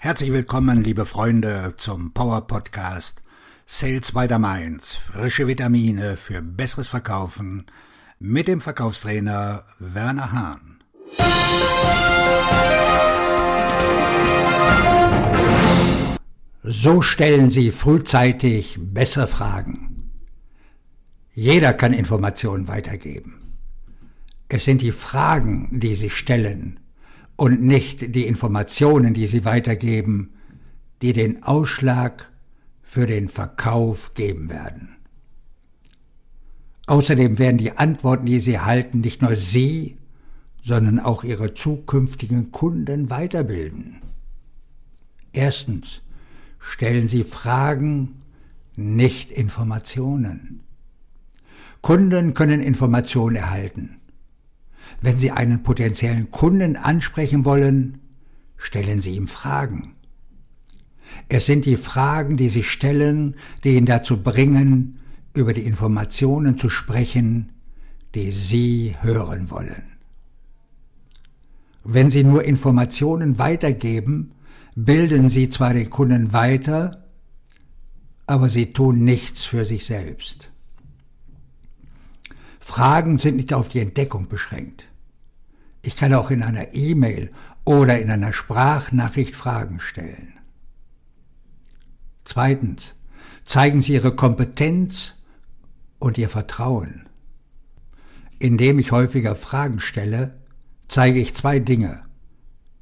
Herzlich willkommen, liebe Freunde, zum Power Podcast Sales by the Mainz. Frische Vitamine für besseres Verkaufen mit dem Verkaufstrainer Werner Hahn. So stellen Sie frühzeitig bessere Fragen. Jeder kann Informationen weitergeben. Es sind die Fragen, die Sie stellen, und nicht die Informationen, die sie weitergeben, die den Ausschlag für den Verkauf geben werden. Außerdem werden die Antworten, die sie erhalten, nicht nur sie, sondern auch ihre zukünftigen Kunden weiterbilden. Erstens stellen sie Fragen, nicht Informationen. Kunden können Informationen erhalten. Wenn Sie einen potenziellen Kunden ansprechen wollen, stellen Sie ihm Fragen. Es sind die Fragen, die Sie stellen, die ihn dazu bringen, über die Informationen zu sprechen, die Sie hören wollen. Wenn Sie nur Informationen weitergeben, bilden Sie zwar den Kunden weiter, aber Sie tun nichts für sich selbst. Fragen sind nicht auf die Entdeckung beschränkt. Ich kann auch in einer E-Mail oder in einer Sprachnachricht Fragen stellen. Zweitens, zeigen Sie Ihre Kompetenz und Ihr Vertrauen. Indem ich häufiger Fragen stelle, zeige ich zwei Dinge.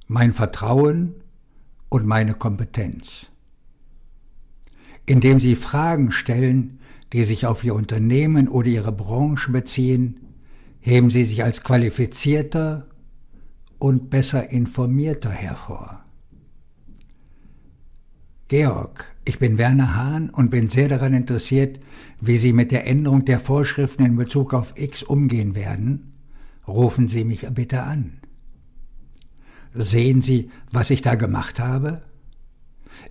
Mein Vertrauen und meine Kompetenz. Indem Sie Fragen stellen, die sich auf Ihr Unternehmen oder Ihre Branche beziehen, heben Sie sich als qualifizierter und besser informierter hervor. Georg, ich bin Werner Hahn und bin sehr daran interessiert, wie Sie mit der Änderung der Vorschriften in Bezug auf X umgehen werden. Rufen Sie mich bitte an. Sehen Sie, was ich da gemacht habe?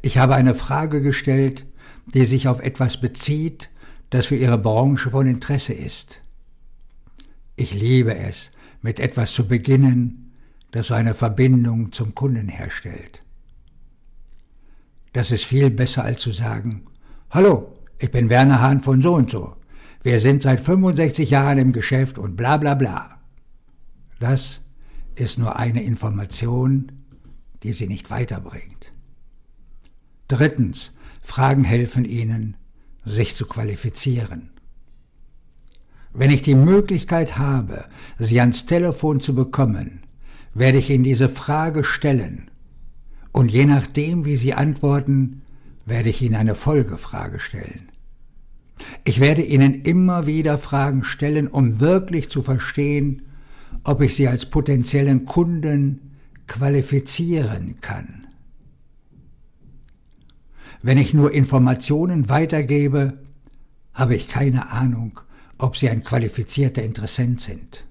Ich habe eine Frage gestellt, die sich auf etwas bezieht, das für Ihre Branche von Interesse ist. Ich liebe es, mit etwas zu beginnen, das eine Verbindung zum Kunden herstellt. Das ist viel besser als zu sagen, Hallo, ich bin Werner Hahn von so und so. Wir sind seit 65 Jahren im Geschäft und bla bla bla. Das ist nur eine Information, die sie nicht weiterbringt. Drittens, Fragen helfen ihnen, sich zu qualifizieren. Wenn ich die Möglichkeit habe, sie ans Telefon zu bekommen, werde ich Ihnen diese Frage stellen. Und je nachdem, wie Sie antworten, werde ich Ihnen eine Folgefrage stellen. Ich werde Ihnen immer wieder Fragen stellen, um wirklich zu verstehen, ob ich Sie als potenziellen Kunden qualifizieren kann. Wenn ich nur Informationen weitergebe, habe ich keine Ahnung, ob Sie ein qualifizierter Interessent sind.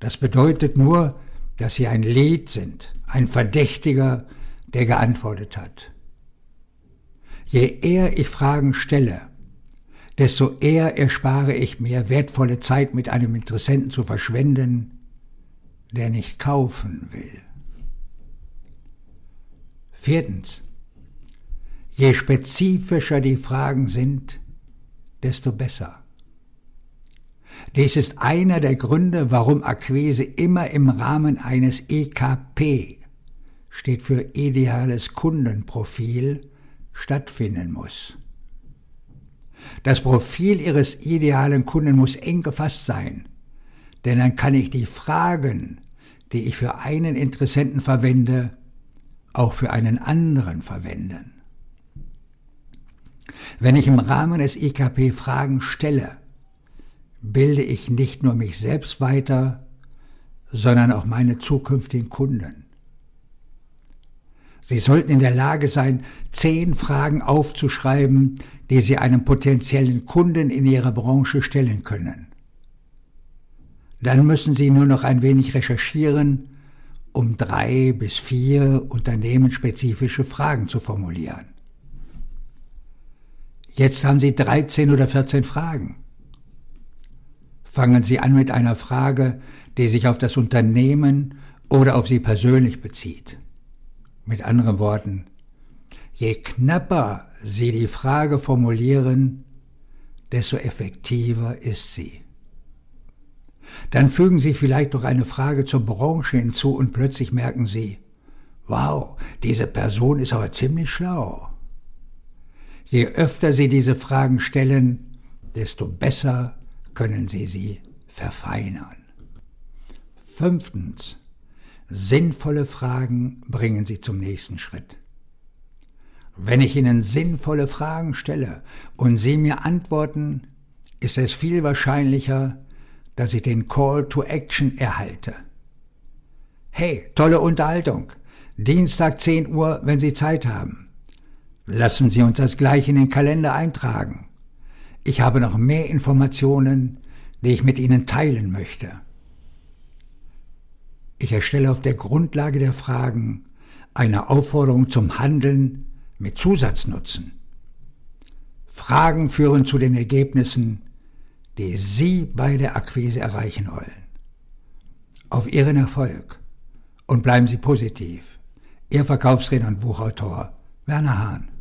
Das bedeutet nur, dass sie ein Lied sind, ein Verdächtiger, der geantwortet hat. Je eher ich Fragen stelle, desto eher erspare ich mir wertvolle Zeit mit einem Interessenten zu verschwenden, der nicht kaufen will. Viertens. Je spezifischer die Fragen sind, desto besser. Dies ist einer der Gründe, warum Akquise immer im Rahmen eines EKP steht für ideales Kundenprofil stattfinden muss. Das Profil Ihres idealen Kunden muss eng gefasst sein, denn dann kann ich die Fragen, die ich für einen Interessenten verwende, auch für einen anderen verwenden. Wenn ich im Rahmen des EKP Fragen stelle, bilde ich nicht nur mich selbst weiter, sondern auch meine zukünftigen Kunden. Sie sollten in der Lage sein, zehn Fragen aufzuschreiben, die Sie einem potenziellen Kunden in Ihrer Branche stellen können. Dann müssen Sie nur noch ein wenig recherchieren, um drei bis vier unternehmensspezifische Fragen zu formulieren. Jetzt haben Sie 13 oder 14 Fragen. Fangen Sie an mit einer Frage, die sich auf das Unternehmen oder auf Sie persönlich bezieht. Mit anderen Worten, je knapper Sie die Frage formulieren, desto effektiver ist sie. Dann fügen Sie vielleicht noch eine Frage zur Branche hinzu und plötzlich merken Sie, wow, diese Person ist aber ziemlich schlau. Je öfter Sie diese Fragen stellen, desto besser können Sie sie verfeinern. Fünftens. Sinnvolle Fragen bringen Sie zum nächsten Schritt. Wenn ich Ihnen sinnvolle Fragen stelle und Sie mir antworten, ist es viel wahrscheinlicher, dass ich den Call to Action erhalte. Hey, tolle Unterhaltung. Dienstag 10 Uhr, wenn Sie Zeit haben. Lassen Sie uns das gleich in den Kalender eintragen. Ich habe noch mehr Informationen, die ich mit Ihnen teilen möchte. Ich erstelle auf der Grundlage der Fragen eine Aufforderung zum Handeln mit Zusatznutzen. Fragen führen zu den Ergebnissen, die Sie bei der Akquise erreichen wollen. Auf Ihren Erfolg und bleiben Sie positiv. Ihr Verkaufsredner und Buchautor Werner Hahn.